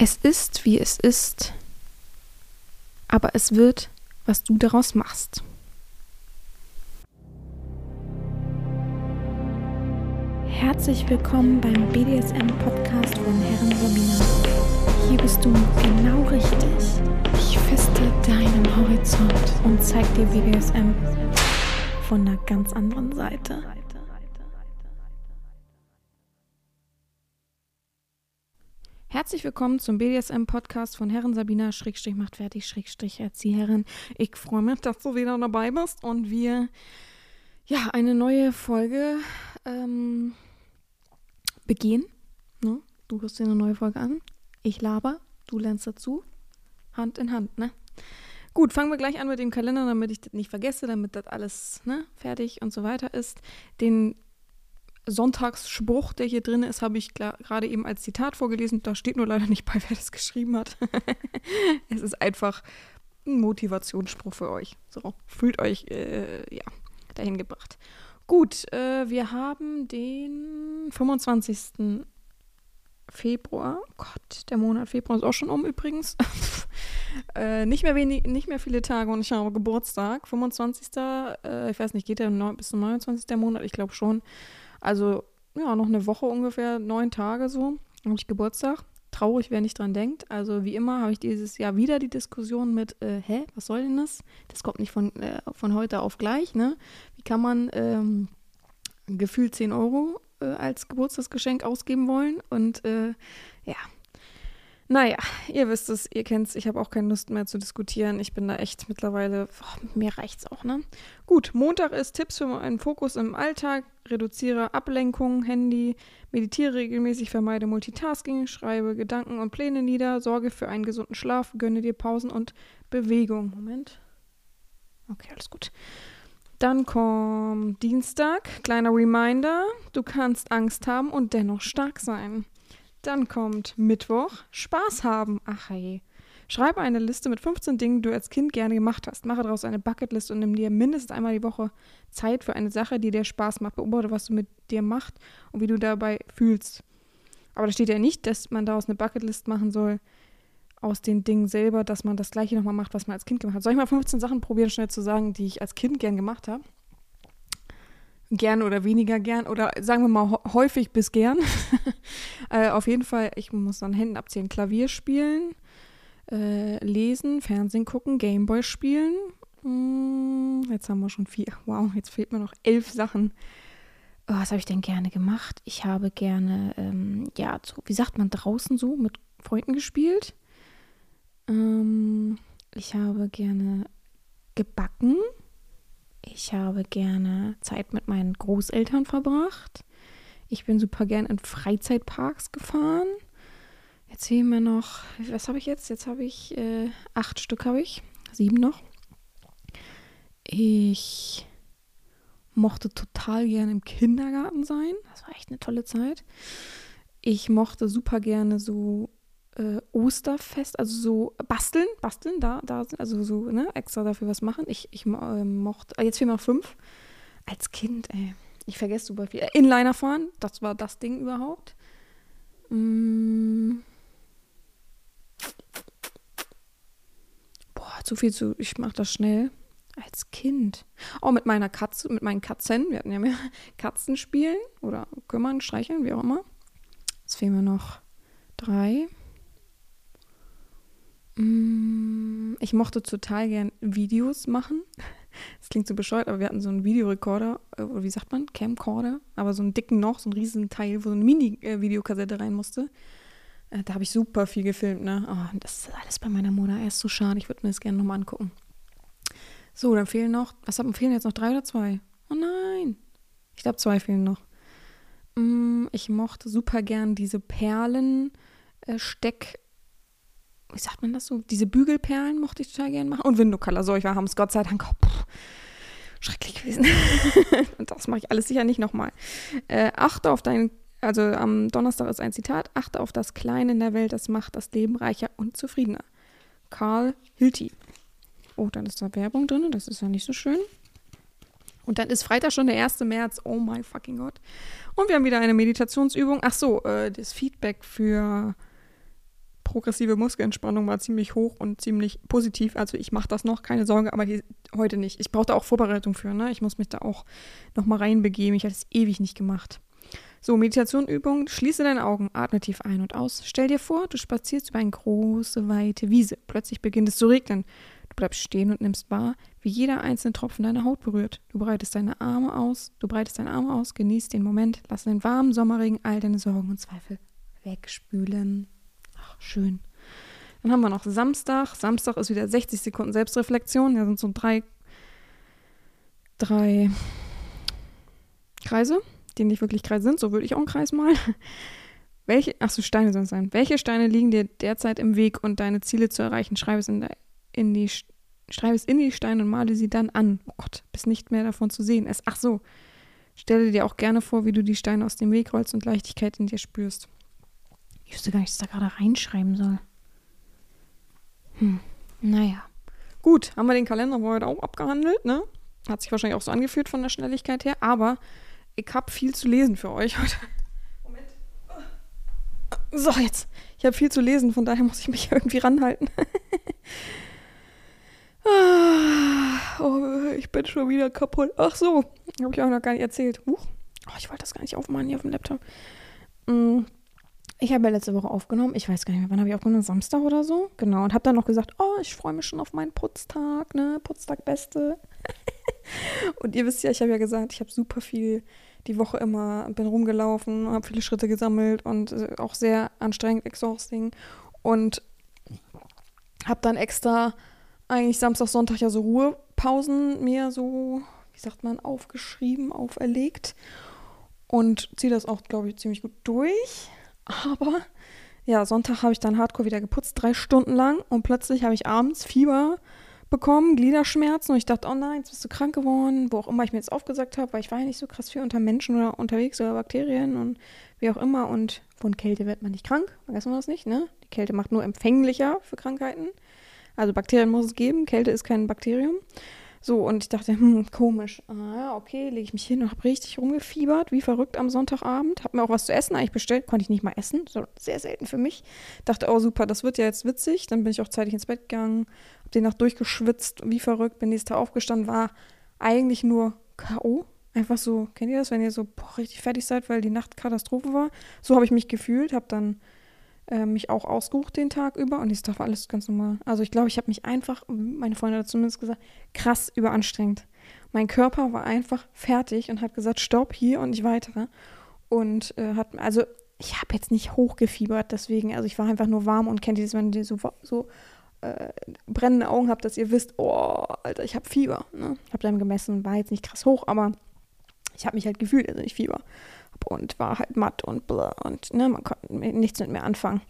Es ist, wie es ist, aber es wird, was du daraus machst. Herzlich willkommen beim BDSM-Podcast von Herren Sabina. Hier bist du genau richtig. Ich feste deinen Horizont und zeig dir BDSM von einer ganz anderen Seite. Herzlich willkommen zum BDSM-Podcast von Herren Sabina, Schrägstrich macht fertig, Schrägstrich Erzieherin. Ich freue mich, dass du wieder dabei bist und wir ja eine neue Folge ähm, begehen. Ne? Du hörst dir eine neue Folge an. Ich laber, du lernst dazu. Hand in Hand, ne? Gut, fangen wir gleich an mit dem Kalender, damit ich das nicht vergesse, damit das alles ne, fertig und so weiter ist. Den Sonntagsspruch, der hier drin ist, habe ich gerade eben als Zitat vorgelesen. Da steht nur leider nicht bei, wer das geschrieben hat. es ist einfach ein Motivationsspruch für euch. So, fühlt euch äh, ja, dahin gebracht. Gut, äh, wir haben den 25. Februar. Gott, der Monat Februar ist auch schon um übrigens. äh, nicht, mehr wenig, nicht mehr viele Tage und ich habe Geburtstag. 25. Äh, ich weiß nicht, geht der bis zum 29. Monat? Ich glaube schon. Also ja, noch eine Woche ungefähr, neun Tage so, habe ich Geburtstag. Traurig, wer nicht dran denkt. Also wie immer habe ich dieses Jahr wieder die Diskussion mit, äh, hä, was soll denn das? Das kommt nicht von, äh, von heute auf gleich, ne? Wie kann man ähm, gefühlt 10 Euro äh, als Geburtstagsgeschenk ausgeben wollen? Und äh, ja, naja, ihr wisst es, ihr kennt es, ich habe auch keine Lust mehr zu diskutieren. Ich bin da echt mittlerweile, oh, mir reicht's auch, ne? Gut, Montag ist Tipps für einen Fokus im Alltag, reduziere Ablenkung, Handy, meditiere regelmäßig, vermeide Multitasking, schreibe Gedanken und Pläne nieder, sorge für einen gesunden Schlaf, gönne dir Pausen und Bewegung. Moment. Okay, alles gut. Dann kommt Dienstag, kleiner Reminder, du kannst Angst haben und dennoch stark sein. Dann kommt Mittwoch, Spaß haben. Ach hey. Schreibe eine Liste mit 15 Dingen, die du als Kind gerne gemacht hast. Mache daraus eine Bucketlist und nimm dir mindestens einmal die Woche Zeit für eine Sache, die dir Spaß macht. Beobachte, was du mit dir machst und wie du dabei fühlst. Aber da steht ja nicht, dass man daraus eine Bucketlist machen soll aus den Dingen selber, dass man das gleiche nochmal macht, was man als Kind gemacht hat. Soll ich mal 15 Sachen probieren, schnell zu sagen, die ich als Kind gern gemacht habe? Gern oder weniger gern oder sagen wir mal häufig bis gern. äh, auf jeden Fall, ich muss dann Händen abzählen, Klavier spielen, äh, lesen, Fernsehen gucken, Gameboy spielen. Hm, jetzt haben wir schon vier. Wow, jetzt fehlt mir noch elf Sachen. Oh, was habe ich denn gerne gemacht? Ich habe gerne, ähm, ja, so, wie sagt man, draußen so mit Freunden gespielt. Ähm, ich habe gerne gebacken. Ich habe gerne Zeit mit meinen Großeltern verbracht. Ich bin super gern in Freizeitparks gefahren. Jetzt sehen wir noch, was habe ich jetzt? Jetzt habe ich äh, acht Stück habe ich, sieben noch. Ich mochte total gern im Kindergarten sein. Das war echt eine tolle Zeit. Ich mochte super gerne so äh, Osterfest, also so basteln, basteln, da, da, also so, ne, extra dafür was machen. Ich, ich äh, mochte, jetzt fehlen noch fünf. Als Kind, ey, ich vergesse super viel. Äh, Inliner fahren, das war das Ding überhaupt. Mm. Boah, zu viel zu, ich mach das schnell. Als Kind. Auch mit meiner Katze, mit meinen Katzen. Wir hatten ja mehr Katzen spielen oder kümmern, streicheln, wie auch immer. Jetzt fehlen mir noch drei. Mm, ich mochte total gern Videos machen. Das klingt so bescheuert, aber wir hatten so einen Videorekorder, äh, oder wie sagt man, Camcorder, aber so einen dicken noch, so einen riesen Teil, wo so eine Mini-Videokassette rein musste. Äh, da habe ich super viel gefilmt, ne? Oh, das ist alles bei meiner Mutter erst so schade. Ich würde mir das gerne nochmal angucken. So, dann fehlen noch, was haben fehlen jetzt noch drei oder zwei? Oh nein. Ich glaube, zwei fehlen noch. Mm, ich mochte super gern diese Perlen, äh, Steck, wie sagt man das so? Diese Bügelperlen mochte ich total gerne machen. Und Window Color. So, ich war haben es Gott sei Dank. Oh, pff, schrecklich gewesen. und das mache ich alles sicher nicht nochmal. Äh, achte auf deinen, also am Donnerstag ist ein Zitat. Achte auf das Kleine in der Welt, das macht das Leben reicher und zufriedener. Karl Hilti. Oh, dann ist da Werbung drin. Das ist ja nicht so schön. Und dann ist Freitag schon der 1. März. Oh mein fucking Gott. Und wir haben wieder eine Meditationsübung. Ach so, äh, das Feedback für progressive Muskelentspannung war ziemlich hoch und ziemlich positiv. Also ich mache das noch, keine Sorge, aber die, heute nicht. Ich brauche da auch Vorbereitung für. Ne? Ich muss mich da auch nochmal reinbegeben. Ich hatte es ewig nicht gemacht. So, Meditationübung. Schließe deine Augen, atme tief ein und aus. Stell dir vor, du spazierst über eine große, weite Wiese. Plötzlich beginnt es zu regnen. Du bleibst stehen und nimmst wahr, wie jeder einzelne Tropfen deine Haut berührt. Du breitest deine Arme aus, du breitest deine Arme aus, genießt den Moment, lass den warmen Sommerregen all deine Sorgen und Zweifel wegspülen. Schön. Dann haben wir noch Samstag. Samstag ist wieder 60 Sekunden Selbstreflexion. Da sind so drei, drei Kreise, die nicht wirklich Kreise sind. So würde ich auch einen Kreis malen. Welche, ach so, Steine sollen es sein. Welche Steine liegen dir derzeit im Weg und deine Ziele zu erreichen? Schreibe es in, der, in die Schreibe es in die Steine und male sie dann an. Oh Gott, bis nicht mehr davon zu sehen ist. Ach so. Stelle dir auch gerne vor, wie du die Steine aus dem Weg rollst und Leichtigkeit in dir spürst. Ich wüsste gar nicht, was ich da gerade reinschreiben soll. Hm, naja. Gut, haben wir den Kalender heute auch abgehandelt, ne? Hat sich wahrscheinlich auch so angefühlt von der Schnelligkeit her, aber ich habe viel zu lesen für euch heute. Moment. So, jetzt. Ich habe viel zu lesen, von daher muss ich mich irgendwie ranhalten. Oh, ich bin schon wieder kaputt. Ach so, habe ich auch noch gar nicht erzählt. Huch. Oh, ich wollte das gar nicht aufmachen hier auf dem Laptop. Mm. Ich habe ja letzte Woche aufgenommen. Ich weiß gar nicht mehr, wann habe ich aufgenommen? Samstag oder so? Genau. Und habe dann noch gesagt, oh, ich freue mich schon auf meinen Putztag, ne? Putztag Beste. und ihr wisst ja, ich habe ja gesagt, ich habe super viel die Woche immer, bin rumgelaufen, habe viele Schritte gesammelt und äh, auch sehr anstrengend, exhausting. Und habe dann extra eigentlich Samstag, Sonntag ja so Ruhepausen mir so, wie sagt man, aufgeschrieben, auferlegt. Und ziehe das auch, glaube ich, ziemlich gut durch. Aber ja, Sonntag habe ich dann hardcore wieder geputzt, drei Stunden lang. Und plötzlich habe ich abends Fieber bekommen, Gliederschmerzen. Und ich dachte, oh nein, jetzt bist du krank geworden. Wo auch immer ich mir jetzt aufgesagt habe, weil ich war ja nicht so krass viel unter Menschen oder unterwegs oder Bakterien und wie auch immer. Und von Kälte wird man nicht krank. Vergessen wir das nicht, ne? Die Kälte macht nur empfänglicher für Krankheiten. Also Bakterien muss es geben, Kälte ist kein Bakterium. So, und ich dachte, hm, komisch. Ah, okay, lege ich mich hin und habe richtig rumgefiebert, wie verrückt am Sonntagabend. Habe mir auch was zu essen eigentlich bestellt, konnte ich nicht mal essen, sehr selten für mich. Dachte, oh super, das wird ja jetzt witzig. Dann bin ich auch zeitig ins Bett gegangen, habe die Nacht durchgeschwitzt, wie verrückt, bin nächsten Tag aufgestanden, war eigentlich nur K.O. Einfach so, kennt ihr das, wenn ihr so boah, richtig fertig seid, weil die Nacht Katastrophe war? So habe ich mich gefühlt, habe dann äh, mich auch ausgeruht den Tag über und ich war alles ganz normal. Also ich glaube, ich habe mich einfach, meine Freundin hat zumindest gesagt, krass überanstrengt. Mein Körper war einfach fertig und hat gesagt, stopp hier und nicht weiter. Und äh, hat, also ich habe jetzt nicht hochgefiebert, deswegen, also ich war einfach nur warm und kennt ihr das, wenn ihr so, so äh, brennende Augen habt, dass ihr wisst, oh, Alter, ich habe Fieber. Ne? Ich habe dann gemessen, war jetzt nicht krass hoch, aber ich habe mich halt gefühlt, also ich Fieber und war halt matt und blah und ne, man konnte nichts mit mir anfangen.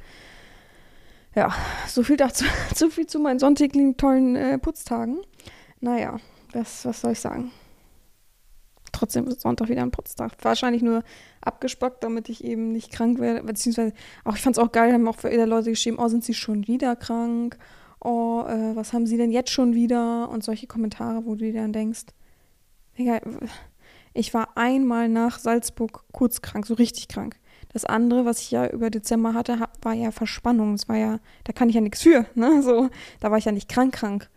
Ja, so viel dazu, so viel zu meinen sonntäglichen tollen äh, Putztagen. Naja, das, was soll ich sagen? Trotzdem ist Sonntag wieder ein Putztag. Wahrscheinlich nur abgespackt, damit ich eben nicht krank werde. Beziehungsweise, auch ich fand es auch geil, haben auch viele Leute geschrieben, oh, sind sie schon wieder krank? Oh, äh, was haben sie denn jetzt schon wieder? Und solche Kommentare, wo du dir dann denkst, egal, ich war einmal nach Salzburg kurz krank, so richtig krank. Das andere, was ich ja über Dezember hatte, war ja Verspannung. Das war ja, da kann ich ja nichts für, ne? So, da war ich ja nicht krank krank.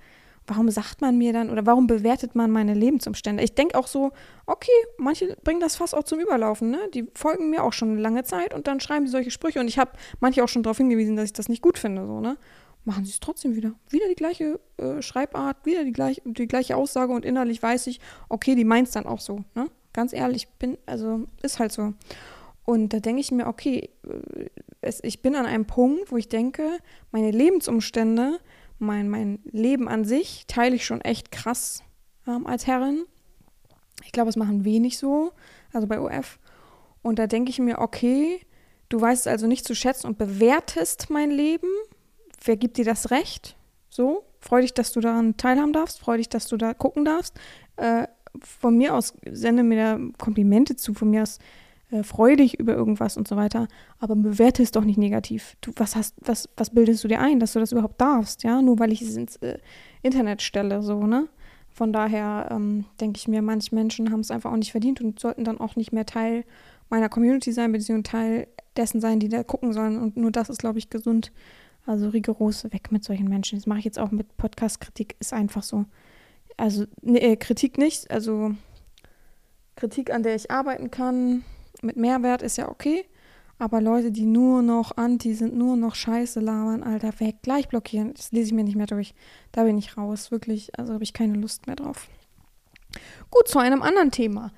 Warum sagt man mir dann oder warum bewertet man meine Lebensumstände? Ich denke auch so, okay, manche bringen das fast auch zum Überlaufen, ne? Die folgen mir auch schon eine lange Zeit und dann schreiben sie solche Sprüche und ich habe manche auch schon darauf hingewiesen, dass ich das nicht gut finde, so, ne? Machen sie es trotzdem wieder. Wieder die gleiche äh, Schreibart, wieder die, gleich, die gleiche Aussage und innerlich weiß ich, okay, die meint es dann auch so. Ne? Ganz ehrlich, bin, also ist halt so. Und da denke ich mir, okay, äh, es, ich bin an einem Punkt, wo ich denke, meine Lebensumstände, mein, mein Leben an sich teile ich schon echt krass ähm, als Herrin. Ich glaube, es machen wenig so, also bei OF. Und da denke ich mir, okay, du weißt also nicht zu schätzen und bewertest mein Leben wer gibt dir das Recht? So, freu dich, dass du daran teilhaben darfst, freu dich, dass du da gucken darfst. Äh, von mir aus sende mir da Komplimente zu, von mir aus äh, freu dich über irgendwas und so weiter, aber bewerte es doch nicht negativ. Du, was hast, was, was bildest du dir ein, dass du das überhaupt darfst, ja? Nur weil ich es ins äh, Internet stelle, so, ne? Von daher ähm, denke ich mir, manche Menschen haben es einfach auch nicht verdient und sollten dann auch nicht mehr Teil meiner Community sein, beziehungsweise Teil dessen sein, die da gucken sollen. Und nur das ist, glaube ich, gesund Also rigoros weg mit solchen Menschen. Das mache ich jetzt auch mit Podcast-Kritik, ist einfach so. Also nee, äh, Kritik nicht, also Kritik, an der ich arbeiten kann, mit Mehrwert ist ja okay. Aber Leute, die nur noch anti sind, nur noch Scheiße labern, Alter, weg, gleich blockieren. Das lese ich mir nicht mehr durch. Da bin ich raus, wirklich. Also habe ich keine Lust mehr drauf. Gut, zu einem anderen Thema.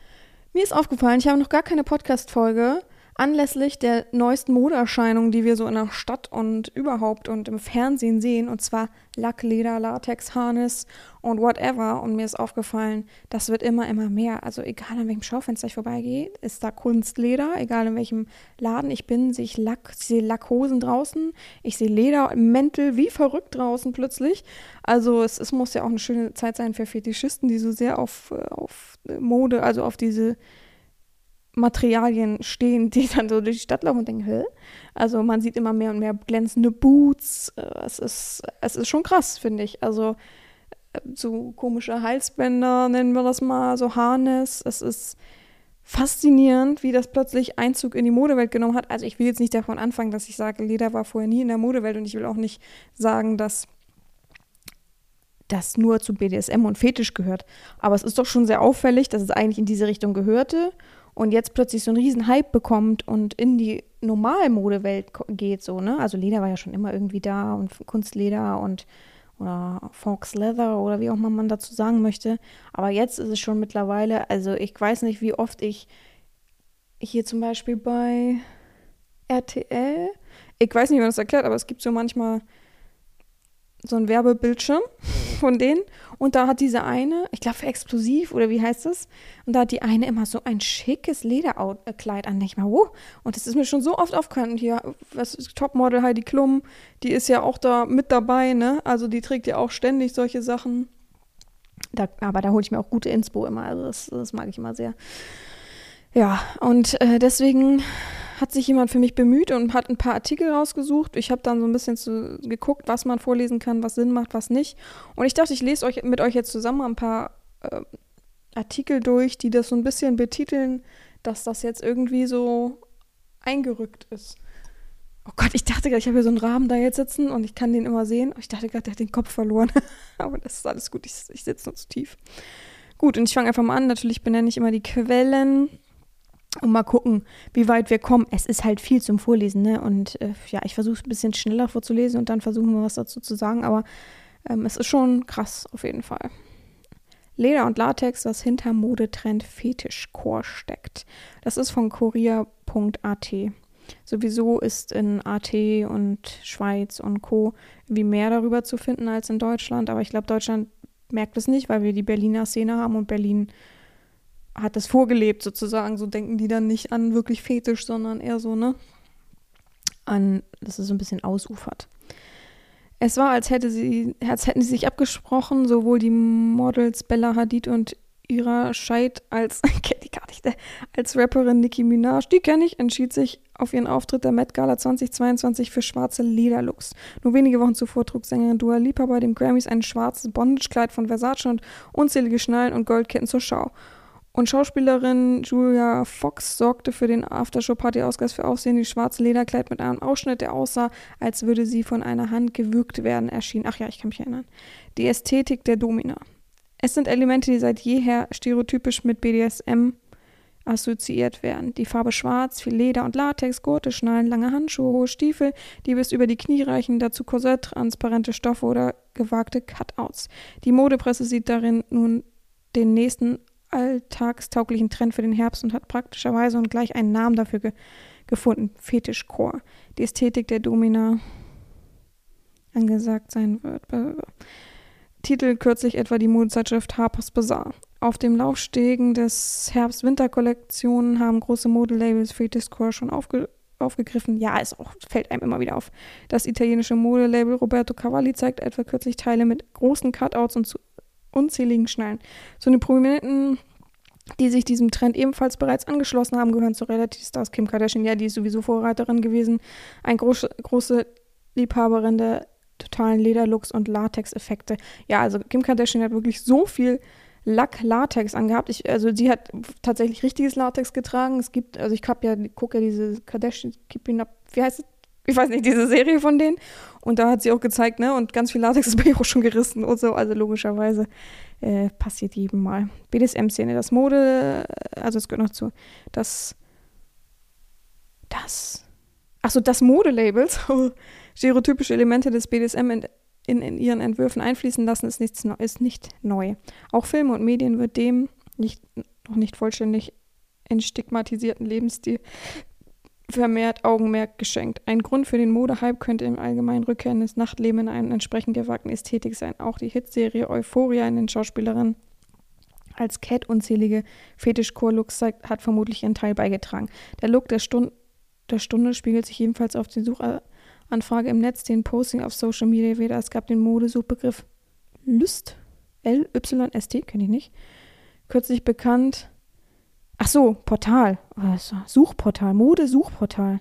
Mir ist aufgefallen, ich habe noch gar keine Podcast-Folge anlässlich der neuesten Modeerscheinungen, die wir so in der Stadt und überhaupt und im Fernsehen sehen, und zwar Lack, Leder, Latex, Harness und whatever. Und mir ist aufgefallen, das wird immer, immer mehr. Also egal an welchem Schaufenster ich vorbeigehe, ist da Kunstleder, egal in welchem Laden ich bin, sehe ich Lack, sehe Lackhosen draußen, ich sehe Leder, Mäntel wie verrückt draußen plötzlich. Also es, es muss ja auch eine schöne Zeit sein für Fetischisten, die so sehr auf, äh, auf Mode, also auf diese Materialien stehen, die dann so durch die Stadt laufen und denken, hä? Also man sieht immer mehr und mehr glänzende Boots. Äh, es ist, es ist schon krass, finde ich. Also äh, so komische Halsbänder nennen wir das mal, so Harness. Es ist faszinierend, wie das plötzlich Einzug in die Modewelt genommen hat. Also ich will jetzt nicht davon anfangen, dass ich sage, Leder war vorher nie in der Modewelt und ich will auch nicht sagen, dass das nur zu BDSM und Fetisch gehört. Aber es ist doch schon sehr auffällig, dass es eigentlich in diese Richtung gehörte und jetzt plötzlich so einen riesen Hype bekommt und in die Normalmodewelt geht, so, ne? Also Leder war ja schon immer irgendwie da und Kunstleder und oder Fox Leather oder wie auch immer man dazu sagen möchte. Aber jetzt ist es schon mittlerweile, also ich weiß nicht, wie oft ich hier zum Beispiel bei RTL, ich weiß nicht, wie man das erklärt, aber es gibt so manchmal so ein Werbebildschirm von denen und da hat diese eine, ich glaube für Explosiv oder wie heißt das, und da hat die eine immer so ein schickes Lederkleid an. Ich mal, oh, und das ist mir schon so oft aufgefallen. Hier, was ist Topmodel Heidi Klum, die ist ja auch da mit dabei, ne? Also die trägt ja auch ständig solche Sachen. Da, aber da hole ich mir auch gute Inspo immer, also das, das mag ich immer sehr. Ja, und äh, deswegen hat sich jemand für mich bemüht und hat ein paar Artikel rausgesucht. Ich habe dann so ein bisschen zu, geguckt, was man vorlesen kann, was Sinn macht, was nicht. Und ich dachte, ich lese euch mit euch jetzt zusammen ein paar äh, Artikel durch, die das so ein bisschen betiteln, dass das jetzt irgendwie so eingerückt ist. Oh Gott, ich dachte gerade, ich habe hier so einen Rahmen da jetzt sitzen und ich kann den immer sehen. Ich dachte gerade, der hat den Kopf verloren. Aber das ist alles gut, ich, ich sitze nur zu tief. Gut, und ich fange einfach mal an. Natürlich benenne ich immer die Quellen und mal gucken, wie weit wir kommen. Es ist halt viel zum Vorlesen, ne? Und äh, ja, ich versuche es ein bisschen schneller vorzulesen und dann versuchen wir was dazu zu sagen, aber ähm, es ist schon krass auf jeden Fall. Leder und Latex, was hinter Modetrend Fetischcore steckt. Das ist von Korea.at. Sowieso ist in AT und Schweiz und Co. wie mehr darüber zu finden als in Deutschland, aber ich glaube, Deutschland merkt es nicht, weil wir die Berliner Szene haben und Berlin hat das vorgelebt sozusagen. So denken die dann nicht an wirklich Fetisch, sondern eher so, ne? An, dass es so ein bisschen ausufert. Es war, als, hätte sie, als hätten sie sich abgesprochen, sowohl die Models Bella Hadid und Ira Scheid als, nicht, als Rapperin Nicki Minaj, die kenne ich, entschied sich auf ihren Auftritt der Met Gala 2022 für schwarze Lederlooks. Nur wenige Wochen zuvor trug Sängerin Dua Lipa bei den Grammys ein schwarzes Bondagekleid von Versace und unzählige Schnallen und Goldketten zur Schau. Und Schauspielerin Julia Fox sorgte für den Aftershow-Party-Ausgleich für Aufsehen. Die schwarze Lederkleid mit einem Ausschnitt, der aussah, als würde sie von einer Hand gewürgt werden, erschien. Ach ja, ich kann mich erinnern. Die Ästhetik der Domina. Es sind Elemente, die seit jeher stereotypisch mit BDSM assoziiert werden. Die Farbe schwarz, viel Leder und Latex, Gurte, Schnallen, lange Handschuhe, hohe Stiefel, die bis über die Knie reichen, dazu Korsett, transparente Stoffe oder gewagte Cutouts. Die Modepresse sieht darin nun den nächsten alltagstauglichen Trend für den Herbst und hat praktischerweise und gleich einen Namen dafür ge gefunden: Fetischcore. Die Ästhetik der Domina angesagt sein wird. Titel kürzlich etwa die Modezeitschrift Harper's Bazaar. Auf dem Laufstegen des Herbst-Winter-Kollektionen haben große Modelabels Fetischcore schon aufge aufgegriffen. Ja, es auch, fällt einem immer wieder auf. Das italienische Modelabel Roberto Cavalli zeigt etwa kürzlich Teile mit großen Cutouts und unzähligen Schnallen. Zu den Prominenten, die sich diesem Trend ebenfalls bereits angeschlossen haben, gehören zu Reality Stars Kim Kardashian. Ja, die ist sowieso Vorreiterin gewesen. Eine große, große Liebhaberin der totalen Lederlooks und Latex-Effekte. Ja, also Kim Kardashian hat wirklich so viel Lack-Latex angehabt. Ich, also sie hat tatsächlich richtiges Latex getragen. Es gibt, also ich hab ja, gucke ja diese Kardashian Keeping Up, wie heißt es? Ich weiß nicht, diese Serie von denen. Und da hat sie auch gezeigt, ne? Und ganz viel Latex ist bei ihr auch schon gerissen und so. Also logischerweise äh, passiert jedem mal. BDSM-Szene, das Mode, also es gehört noch zu. Das. Das. Achso, das Modelabels, stereotypische Elemente des BDSM in, in, in, ihren Entwürfen einfließen lassen, ist, nichts, ist nicht neu. Auch Filme und Medien wird dem nicht, noch nicht vollständig entstigmatisierten Lebensstil vermehrt Augenmerk geschenkt. Ein Grund für den Modehype könnte im allgemeinen rückkehrendes Nachtleben in einer entsprechend gewagten Ästhetik sein. Auch die Hitserie Euphoria in den Schauspielerinnen als Cat unzählige Fetischchor-Looks zeigt, hat vermutlich ihren Teil beigetragen. Der Look der, Stund der Stunde spiegelt sich ebenfalls auf die Suchanfrage im Netz, den Posting auf Social Media wieder. Es gab den Modesuchbegriff Lust, L-Y-S-T, kenne ich nicht, kürzlich bekannt Ach so, Portal. Also, Suchportal, Mode-Suchportal.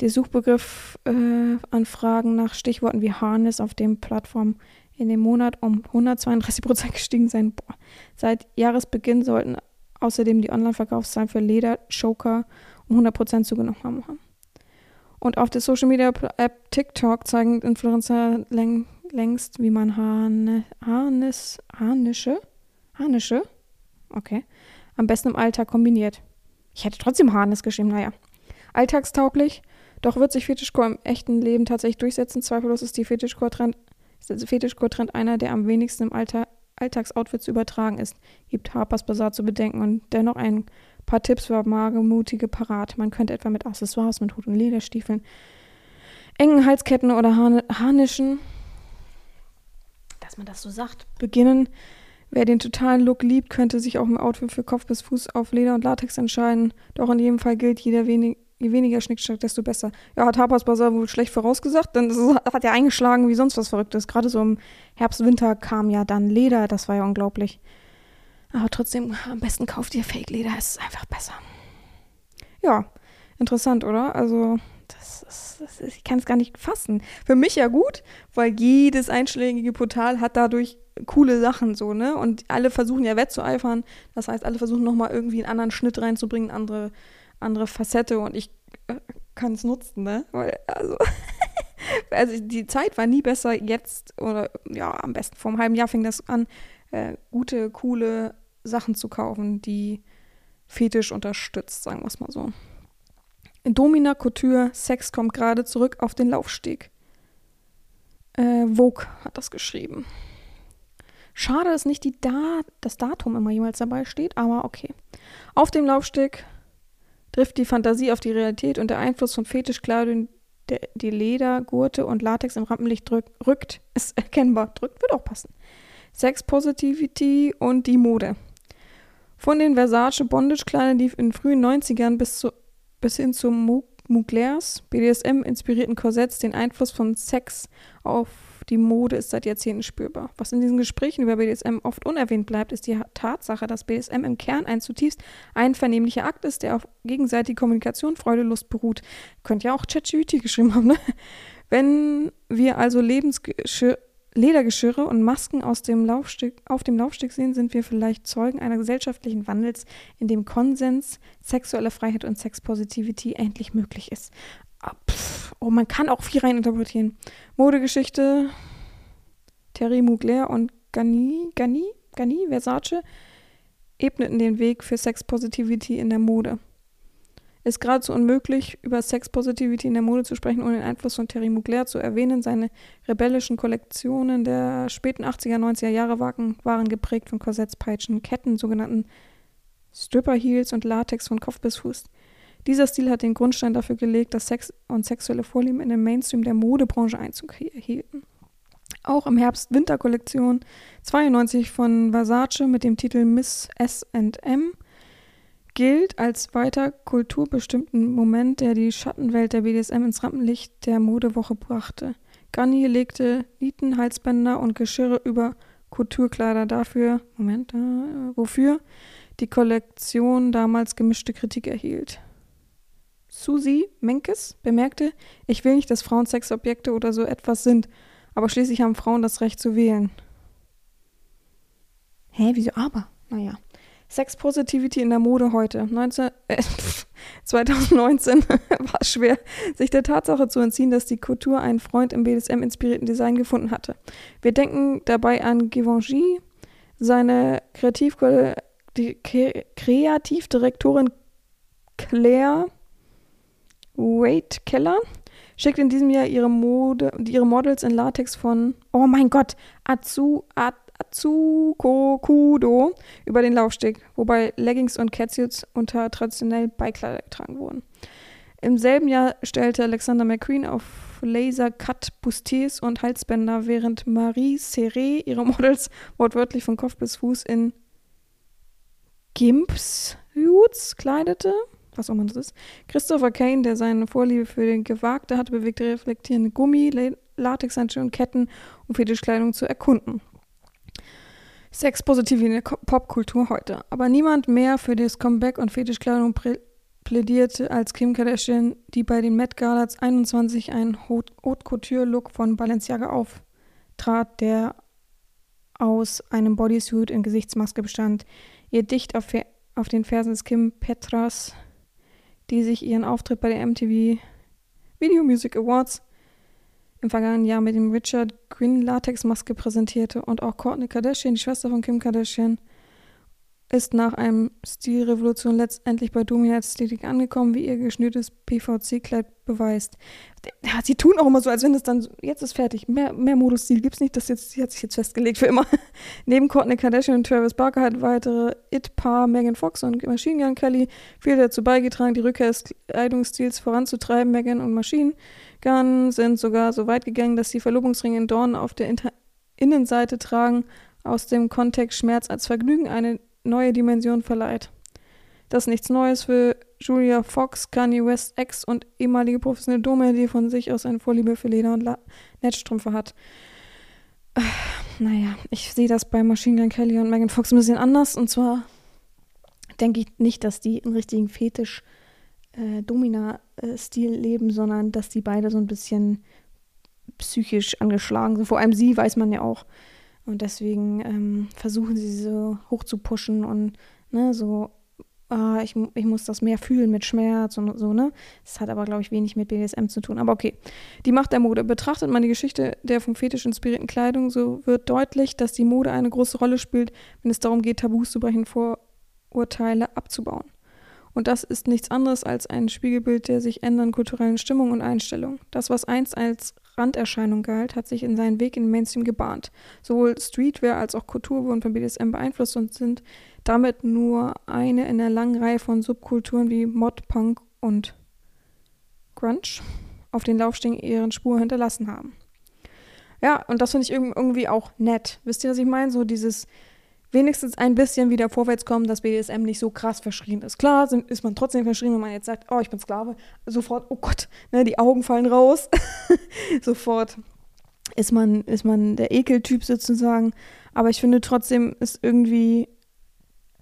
Der Suchbegriff äh, Anfragen nach Stichworten wie Harness auf den Plattformen in dem Monat um 132 Prozent gestiegen sein. Boah. Seit Jahresbeginn sollten außerdem die Online-Verkaufszahlen für Leder, Choker um 100 Prozent zugenommen haben. Und auf der Social Media App TikTok zeigen Influencer läng längst, wie man Harnische, Harnische, okay, am besten im Alltag kombiniert. Ich hätte trotzdem Harnes geschrieben, naja. Alltagstauglich, doch wird sich Fetischcore im echten Leben tatsächlich durchsetzen. Zweifellos ist die Fetischcore-Trend Fetischcore -Trend einer, der am wenigsten im Alter Alltagsoutfit zu übertragen ist. Gibt Harpers Bazaar zu bedenken und dennoch ein paar Tipps für magemutige parat. Man könnte etwa mit Accessoires, mit Hut und Lederstiefeln, engen Halsketten oder Harnischen, dass man das so sagt, beginnen. Wer den totalen Look liebt, könnte sich auch im Outfit für Kopf bis Fuß auf Leder und Latex entscheiden. Doch in jedem Fall gilt, jeder wenig, je weniger Schnickschnack, desto besser. Ja, hat Harper's Bazaar wohl schlecht vorausgesagt, denn das hat ja eingeschlagen wie sonst was Verrücktes. Gerade so im Herbst, Winter kam ja dann Leder, das war ja unglaublich. Aber trotzdem, am besten kauft ihr Fake-Leder, es ist einfach besser. Ja, interessant, oder? Also, das ist, das ist, ich kann es gar nicht fassen. Für mich ja gut, weil jedes einschlägige Portal hat dadurch coole Sachen so, ne? Und alle versuchen ja wettzueifern. Das heißt, alle versuchen nochmal irgendwie einen anderen Schnitt reinzubringen, andere, andere Facette und ich äh, kann es nutzen, ne? Weil, also, also die Zeit war nie besser jetzt oder ja, am besten vor einem halben Jahr fing das an, äh, gute, coole Sachen zu kaufen, die Fetisch unterstützt, sagen wir es mal so. In Domina Couture, Sex kommt gerade zurück auf den Laufsteg. Äh, Vogue hat das geschrieben. Schade, dass nicht die da das Datum immer jemals dabei steht, aber okay. Auf dem Laufsteg trifft die Fantasie auf die Realität und der Einfluss von Fetischkleidung, der die Leder, Gurte und Latex im Rampenlicht drück, rückt, ist erkennbar. Drückt wird auch passen. Sex Positivity und die Mode. Von den Versace Bondage-Kleidern, die in frühen 90ern bis, zu, bis hin zu Muglers, BDSM-inspirierten Korsetts den Einfluss von Sex auf die Mode ist seit Jahrzehnten spürbar. Was in diesen Gesprächen über BDSM oft unerwähnt bleibt, ist die Tatsache, dass BDSM im Kern ein zutiefst einvernehmlicher Akt ist, der auf gegenseitige Kommunikation, Freude, Lust beruht. Könnt ja auch ChatGPT geschrieben haben, ne? Wenn wir also Lebensgeschirr Ledergeschirre und Masken aus dem Laufsteg, auf dem Laufsteg sehen, sind wir vielleicht Zeugen einer gesellschaftlichen Wandels, in dem Konsens, sexuelle Freiheit und Sexpositivity endlich möglich ist. Oh, man kann auch viel reininterpretieren. Modegeschichte, Terry Mugler und Gani, Gani, Gani, Versace ebneten den Weg für Sex Positivity in der Mode. Ist geradezu unmöglich, über Sex Positivity in der Mode zu sprechen, ohne den Einfluss von Terry Mugler zu erwähnen. Seine rebellischen Kollektionen der späten 80er, 90er Jahre waren, waren geprägt von Korsetts, Peitschen, Ketten, sogenannten Stripper Heels und Latex von Kopf bis Fuß. Dieser Stil hat den Grundstein dafür gelegt, dass Sex und sexuelle Vorlieben in den Mainstream der Modebranche Einzug erhielten. Auch im Herbst-Winter-Kollektion 92 von Versace mit dem Titel Miss S&M gilt als weiter kulturbestimmten Moment, der die Schattenwelt der BDSM ins Rampenlicht der Modewoche brachte. Garnier legte Nieten, Halsbänder und Geschirre über Kulturkleider dafür, Moment, äh, wofür die Kollektion damals gemischte Kritik erhielt. Susi Menkes bemerkte, ich will nicht, dass Frauen Sexobjekte oder so etwas sind, aber schließlich haben Frauen das Recht zu wählen. Hä, wieso aber? Naja. Sex Positivity in der Mode heute. 19, äh, 2019 war es schwer, sich der Tatsache zu entziehen, dass die Couture einen Freund im BDSM-inspirierten Design gefunden hatte. Wir denken dabei an Givenchy, seine Kreativ Kreativdirektorin Claire Wade Keller schickt in diesem Jahr ihre, Mode, ihre Models in Latex von, oh mein Gott, Atsu, Atsuko Kudo über den Laufsteg, wobei Leggings und Catsuits unter traditionell Beikleider getragen wurden. Im selben Jahr stellte Alexander McQueen auf Laser-Cut Bustiers und Halsbänder, während Marie Serré ihre Models wortwörtlich von Kopf bis Fuß in Gimpsuits kleidete was auch immer das ist. Christopher Kane, der seine Vorliebe für den Gewagte hatte, bewegte reflektierende Gummi, Latexhandschuhe und Ketten, um Fetischkleidung zu erkunden. Sex positiv in der Popkultur heute. Aber niemand mehr für das Comeback und Fetischkleidung plädierte als Kim Kardashian, die bei den Met Galas 21 einen Haute Couture-Look von Balenciaga auftrat, der aus einem Bodysuit in Gesichtsmaske bestand. Ihr dicht auf, auf den Fersen des Kim Petras die sich ihren Auftritt bei den MTV Video Music Awards im vergangenen Jahr mit dem Richard Green Latex Maske präsentierte und auch Kourtney Kardashian, die Schwester von Kim Kardashian, ist nach einem Stilrevolution letztendlich bei Domina Ästhetik angekommen, wie ihr geschnürtes PVC-Kleid beweist. Ja, sie tun auch immer so, als wenn es dann, jetzt ist fertig, mehr, mehr Modus-Stil gibt es nicht, das jetzt, hat sich jetzt festgelegt für immer. Neben Courtney Kardashian und Travis Barker hat weitere It-Paar Megan Fox und Machine Gun Kelly viel dazu beigetragen, die Rückkehr des Kleidungsstils voranzutreiben. Megan und Machine Gun sind sogar so weit gegangen, dass sie Verlobungsringe in Dornen auf der Inter Innenseite tragen, aus dem Kontext Schmerz als Vergnügen eine neue Dimension verleiht. Das ist nichts Neues für Julia Fox, Kanye West Ex und ehemalige professionelle Dome, die von sich aus eine Vorliebe für Leder und La Netzstrümpfe hat. Äh, naja, ich sehe das bei Machine Gun Kelly und Megan Fox ein bisschen anders. Und zwar denke ich nicht, dass die einen richtigen Fetisch äh, Domina-Stil leben, sondern dass die beide so ein bisschen psychisch angeschlagen sind. Vor allem sie weiß man ja auch, und deswegen ähm, versuchen sie so hoch zu pushen und ne, so, ah, ich, ich muss das mehr fühlen mit Schmerz und so, ne? Das hat aber, glaube ich, wenig mit BDSM zu tun. Aber okay. Die Macht der Mode. Betrachtet man die Geschichte der vom Fetisch inspirierten Kleidung, so wird deutlich, dass die Mode eine große Rolle spielt, wenn es darum geht, Tabus zu brechen, Vorurteile abzubauen. Und das ist nichts anderes als ein Spiegelbild der sich ändernden kulturellen Stimmung und Einstellung. Das, was einst als Randerscheinung galt, hat sich in seinen Weg in den Mainstream gebahnt. Sowohl Streetwear als auch Kultur wurden von BDSM beeinflusst und sind damit nur eine in der langen Reihe von Subkulturen wie Mod, Punk und Grunge auf den Laufstegen ihren Spur hinterlassen haben. Ja, und das finde ich irgendwie auch nett. Wisst ihr, was ich meine? So dieses wenigstens ein bisschen wieder vorwärts kommen, dass BDSM nicht so krass verschrien ist. Klar sind, ist man trotzdem verschrien, wenn man jetzt sagt, oh, ich bin Sklave, sofort, oh Gott, ne, die Augen fallen raus. sofort ist man, ist man der Ekeltyp sozusagen. Aber ich finde trotzdem ist irgendwie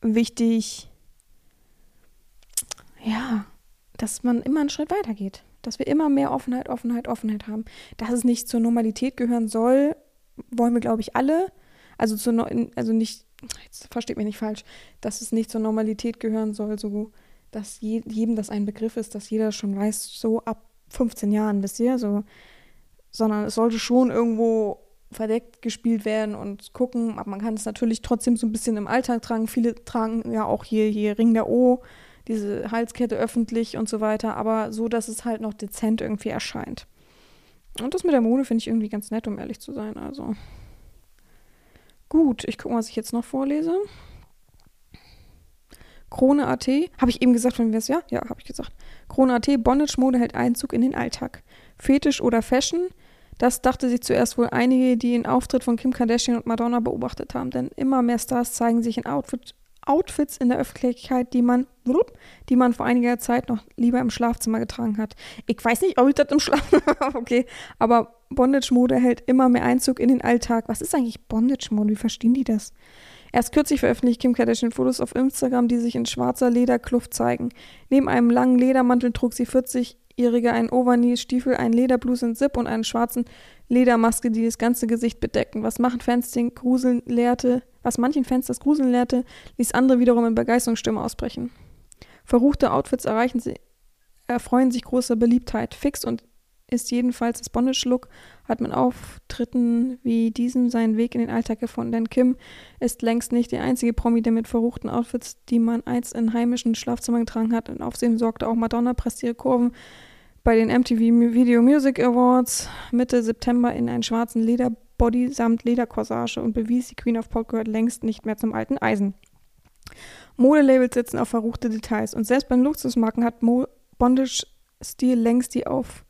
wichtig, ja, dass man immer einen Schritt weiter geht. Dass wir immer mehr Offenheit, Offenheit, Offenheit haben. Dass es nicht zur Normalität gehören soll, wollen wir, glaube ich, alle. Also, zu, also nicht jetzt versteht mich nicht falsch, dass es nicht zur Normalität gehören soll, so dass je, jedem das ein Begriff ist, dass jeder schon weiß, so ab 15 Jahren, wisst ihr, so, sondern es sollte schon irgendwo verdeckt gespielt werden und gucken, aber man kann es natürlich trotzdem so ein bisschen im Alltag tragen. Viele tragen ja auch hier, hier Ring der O, diese Halskette öffentlich und so weiter, aber so, dass es halt noch dezent irgendwie erscheint. Und das mit der Mode finde ich irgendwie ganz nett, um ehrlich zu sein, also. Gut, ich gucke mal, was ich jetzt noch vorlese. Krone.at, habe ich eben gesagt, von wer es ja? Ja, habe ich gesagt. Krone.at, Bondage-Mode hält Einzug in den Alltag. Fetisch oder Fashion? Das dachte sich zuerst wohl einige, die den Auftritt von Kim Kardashian und Madonna beobachtet haben, denn immer mehr Stars zeigen sich in Outfit, Outfits in der Öffentlichkeit, die man, die man vor einiger Zeit noch lieber im Schlafzimmer getragen hat. Ich weiß nicht, ob ich das im Schlafzimmer, okay, aber Bondage-Mode hält immer mehr Einzug in den Alltag. Was ist eigentlich Bondage-Mode? Wie verstehen die das? Erst kürzlich veröffentlicht Kim Kardashian Fotos auf Instagram, die sich in schwarzer Lederkluft zeigen. Neben einem langen Ledermantel trug sie 40-Jährige einen Overknee-Stiefel, einen Lederbluse in Zip und einen schwarzen Ledermaske, die das ganze Gesicht bedecken. Was machen Fans den Gruseln lehrte, was manchen Fans das Gruseln lehrte, ließ andere wiederum in Begeisterungsstimme ausbrechen. Verruchte Outfits sie, erfreuen sich großer Beliebtheit. Fix und ist jedenfalls das Bondage-Look, hat mit Auftritten wie diesem seinen Weg in den Alltag gefunden. Denn Kim ist längst nicht die einzige Promi, der mit verruchten Outfits, die man einst in heimischen Schlafzimmern getragen hat. In Aufsehen sorgte auch Madonna, presst ihre Kurven bei den MTV Video Music Awards Mitte September in einen schwarzen Lederbody samt Ledercorsage und bewies, die Queen of Pop gehört längst nicht mehr zum alten Eisen. Modelabels setzen auf verruchte Details und selbst bei Luxusmarken hat Mo Bondage-Stil längst die auf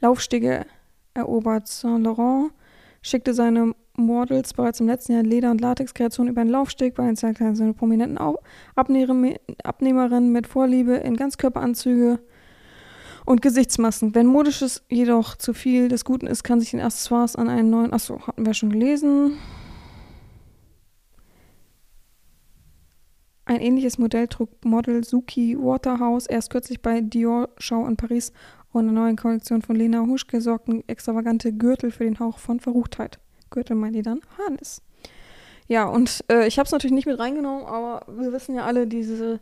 Laufstege erobert. Saint Laurent schickte seine Models bereits im letzten Jahr Leder- und Latexkreationen über einen Laufsteg, bei seine prominenten Abnehmerinnen mit Vorliebe in Ganzkörperanzüge und Gesichtsmasken. Wenn modisches jedoch zu viel des Guten ist, kann sich den Accessoires an einen neuen. Achso, hatten wir schon gelesen. Ein ähnliches Modell trug Model Suki Waterhouse erst kürzlich bei Dior Show in Paris und in der neuen Kollektion von Lena Huschke sorgten extravagante Gürtel für den Hauch von Verruchtheit. Gürtel meint ihr dann? Harnis. Ja, und äh, ich habe es natürlich nicht mit reingenommen, aber wir wissen ja alle, diese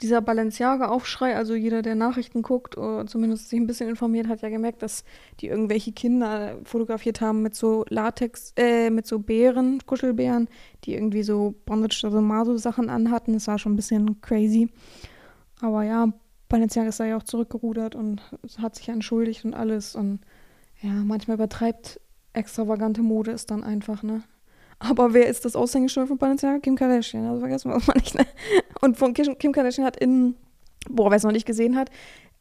dieser Balenciaga-Aufschrei, also jeder, der Nachrichten guckt oder zumindest sich ein bisschen informiert, hat ja gemerkt, dass die irgendwelche Kinder fotografiert haben mit so Latex, äh, mit so Bären, Kuschelbären, die irgendwie so Bondage, also Maso-Sachen anhatten. Das war schon ein bisschen crazy. Aber ja, Balenciaga ist da ja auch zurückgerudert und hat sich entschuldigt und alles. Und ja, manchmal übertreibt extravagante Mode ist dann einfach, ne? Aber wer ist das Aushängeschild von Balenciaga? Kim Kardashian. Also vergessen wir das mal nicht. Ne? Und von Kim Kardashian hat in, boah, wer es noch nicht gesehen hat,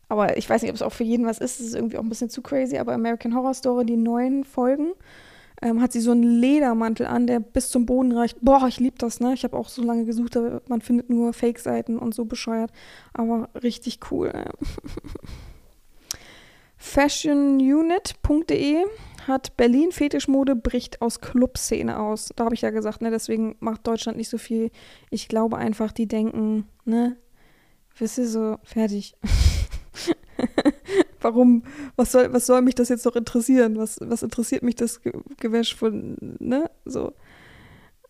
aber ich weiß nicht, ob es auch für jeden was ist. Es ist irgendwie auch ein bisschen zu crazy. Aber American Horror Story, die neuen Folgen, ähm, hat sie so einen Ledermantel an, der bis zum Boden reicht. Boah, ich liebe das, ne? Ich habe auch so lange gesucht, aber man findet nur Fake-Seiten und so bescheuert. Aber richtig cool. Fashionunit.de hat Berlin Fetischmode bricht aus Clubszene aus. Da habe ich ja gesagt, ne, deswegen macht Deutschland nicht so viel. Ich glaube einfach, die denken, ne, wisst ihr so, fertig. Warum, was soll, was soll mich das jetzt noch interessieren? Was, was interessiert mich das Gewäsch von, ne, so.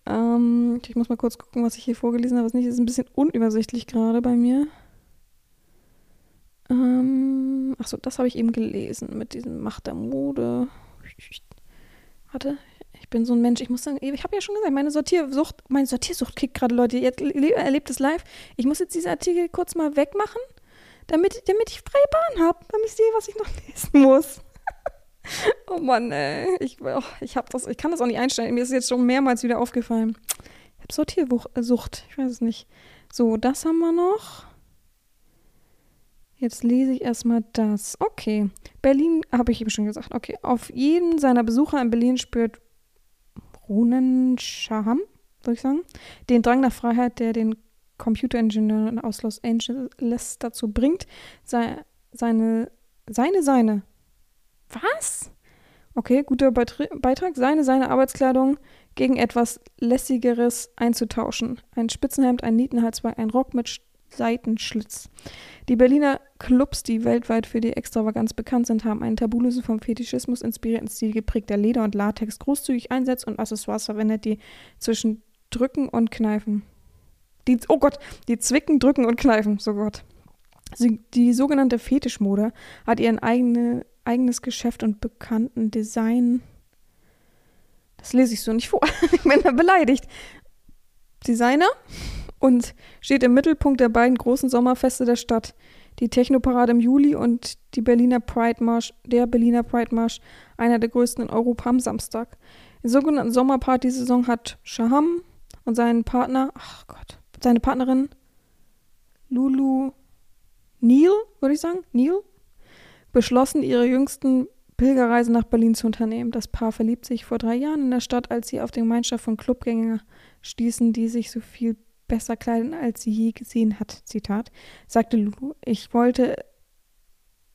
Ähm, ich muss mal kurz gucken, was ich hier vorgelesen habe. Was nicht, ist ein bisschen unübersichtlich gerade bei mir. Ähm, achso, das habe ich eben gelesen mit diesem Macht der Mode. Warte, ich bin so ein Mensch, ich muss sagen, ich habe ja schon gesagt, meine Sortiersucht, meine Sortiersucht kickt gerade Leute, ihr erlebt es live. Ich muss jetzt diese Artikel kurz mal wegmachen, damit, damit ich freie Bahn habe, damit ich sehe, was ich noch lesen muss. oh Mann, ey. Ich, oh, ich, hab das, ich kann das auch nicht einstellen. Mir ist jetzt schon mehrmals wieder aufgefallen. Ich habe Sortiersucht, ich weiß es nicht. So, das haben wir noch. Jetzt lese ich erstmal das. Okay. Berlin, habe ich eben schon gesagt. Okay. Auf jeden seiner Besucher in Berlin spürt Runen Shaham, würde ich sagen, den Drang nach Freiheit, der den Computeringenieur aus Los Angeles dazu bringt, seine, seine, seine, seine. Was? Okay, guter Beitrag. Seine, seine Arbeitskleidung gegen etwas lässigeres einzutauschen. Ein Spitzenhemd, ein Nietenhalsband, ein Rock mit Seitenschlitz. Die Berliner Clubs, die weltweit für die Extravaganz bekannt sind, haben einen tabulosen vom Fetischismus inspirierten Stil geprägt, der Leder und Latex großzügig einsetzt und Accessoires verwendet, die zwischen Drücken und Kneifen. Die, oh Gott, die zwicken, drücken und kneifen, so Gott. Die sogenannte Fetischmode hat ihr eigene, eigenes Geschäft und bekannten Design. Das lese ich so nicht vor. ich bin da beleidigt. Designer und steht im Mittelpunkt der beiden großen Sommerfeste der Stadt. Die Technoparade im Juli und die Berliner Pride Marsch, der Berliner Pride Marsch, einer der größten in Europa am Samstag. In der sogenannten Sommerparty-Saison hat Shaham und seinen Partner, ach Gott, seine Partnerin Lulu Neil, würde ich sagen, Neil, beschlossen, ihre jüngsten Pilgerreise nach Berlin zu unternehmen. Das Paar verliebt sich vor drei Jahren in der Stadt, als sie auf die Gemeinschaft von Clubgängern stießen, die sich so viel besser kleiden, als sie je gesehen hat. Zitat, sagte Lulu. Ich wollte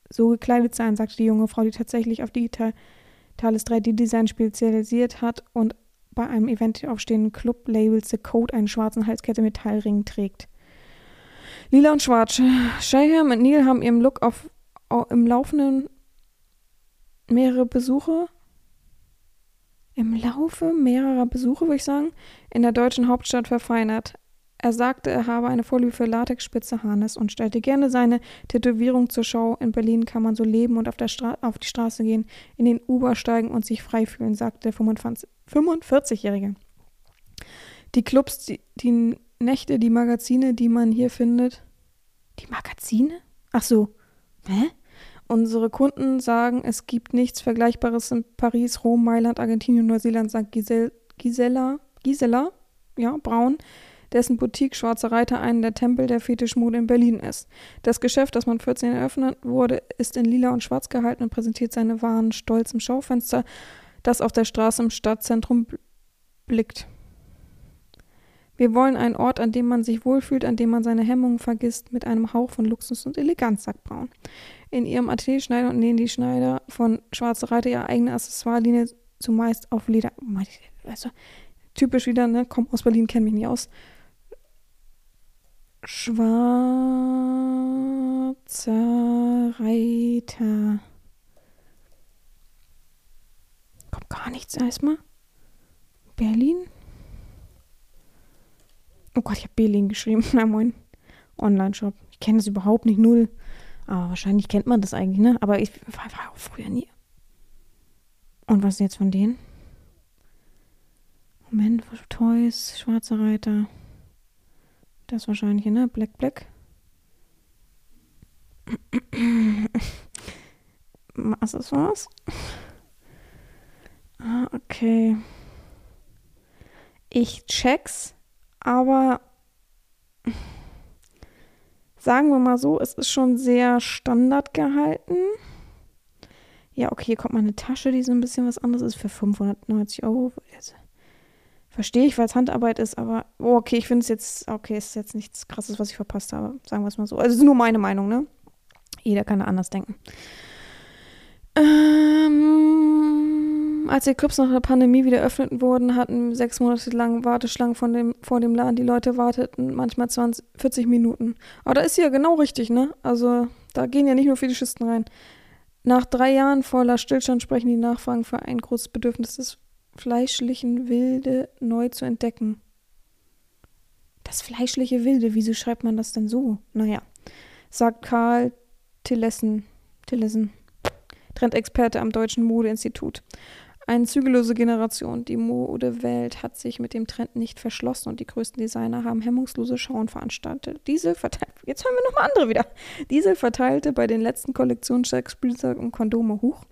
so gekleidet sein, sagte die junge Frau, die tatsächlich auf digitales 3D-Design spezialisiert hat und bei einem Event aufstehenden Club-Label The Code einen schwarzen Halskette-Metallring trägt. Lila und Schwarz. Shayham und Neil haben ihrem Look auf, auf, im laufenden mehrere Besuche im Laufe mehrerer Besuche, würde ich sagen, in der deutschen Hauptstadt verfeinert. Er sagte, er habe eine Vorliebe für Latexspitze Harnes und stellte gerne seine Tätowierung zur Schau. In Berlin kann man so leben und auf, auf die Straße gehen, in den Uber steigen und sich frei fühlen, sagte der 45-Jährige. Die Clubs, die, die Nächte, die Magazine, die man hier findet. Die Magazine? Ach so. Hä? Unsere Kunden sagen, es gibt nichts Vergleichbares in Paris, Rom, Mailand, Argentinien, Neuseeland, sagt Giselle, Gisela, Gisela, ja, Braun dessen Boutique Schwarze Reiter einen der Tempel der Fetischmode in Berlin ist. Das Geschäft, das man 14 eröffnet wurde, ist in lila und schwarz gehalten und präsentiert seine Waren stolz im Schaufenster, das auf der Straße im Stadtzentrum blickt. Wir wollen einen Ort, an dem man sich wohlfühlt, an dem man seine Hemmungen vergisst, mit einem Hauch von Luxus und Eleganz, sagt Braun. In ihrem Atelier schneiden und nähen die Schneider von Schwarze Reiter ihre eigene Accessoirelinie zumeist auf Leder. Also, typisch wieder, ne? Komm aus Berlin, kenne mich nicht aus. Schwarzer Reiter. Kommt gar nichts erstmal. Berlin? Oh Gott, ich habe Berlin geschrieben. Na moin. Online-Shop. Ich kenne das überhaupt nicht, null. Aber wahrscheinlich kennt man das eigentlich, ne? Aber ich war, war auch früher nie. Und was ist jetzt von denen? Moment, Toys, Schwarzer Reiter. Das wahrscheinlich, ne? Black Black. Was ist was? Ah, okay. Ich check's, aber sagen wir mal so, es ist schon sehr standard gehalten. Ja, okay, hier kommt mal eine Tasche, die so ein bisschen was anderes ist für 590 Euro. Verstehe ich, weil es Handarbeit ist, aber oh, okay, ich finde es jetzt, okay, ist jetzt nichts krasses, was ich verpasst habe. Sagen wir es mal so. Also, es ist nur meine Meinung, ne? Jeder kann da anders denken. Ähm, als die Clubs nach der Pandemie wieder öffnet wurden, hatten sechs Monate lang Warteschlangen von dem, vor dem Laden. Die Leute warteten manchmal 20, 40 Minuten. Aber da ist ja genau richtig, ne? Also, da gehen ja nicht nur Fetischisten rein. Nach drei Jahren voller Stillstand sprechen die Nachfragen für ein großes Bedürfnis des fleischlichen Wilde neu zu entdecken. Das fleischliche Wilde, wieso schreibt man das denn so? Naja, sagt Karl Tillessen, Tillessen, Trendexperte am Deutschen Modeinstitut. Eine zügellose Generation. Die Modewelt hat sich mit dem Trend nicht verschlossen und die größten Designer haben hemmungslose Schauen veranstaltet. Diesel verteilt, jetzt hören wir nochmal andere wieder. Diesel verteilte bei den letzten Kollektionen Spielzeug und Kondome hoch,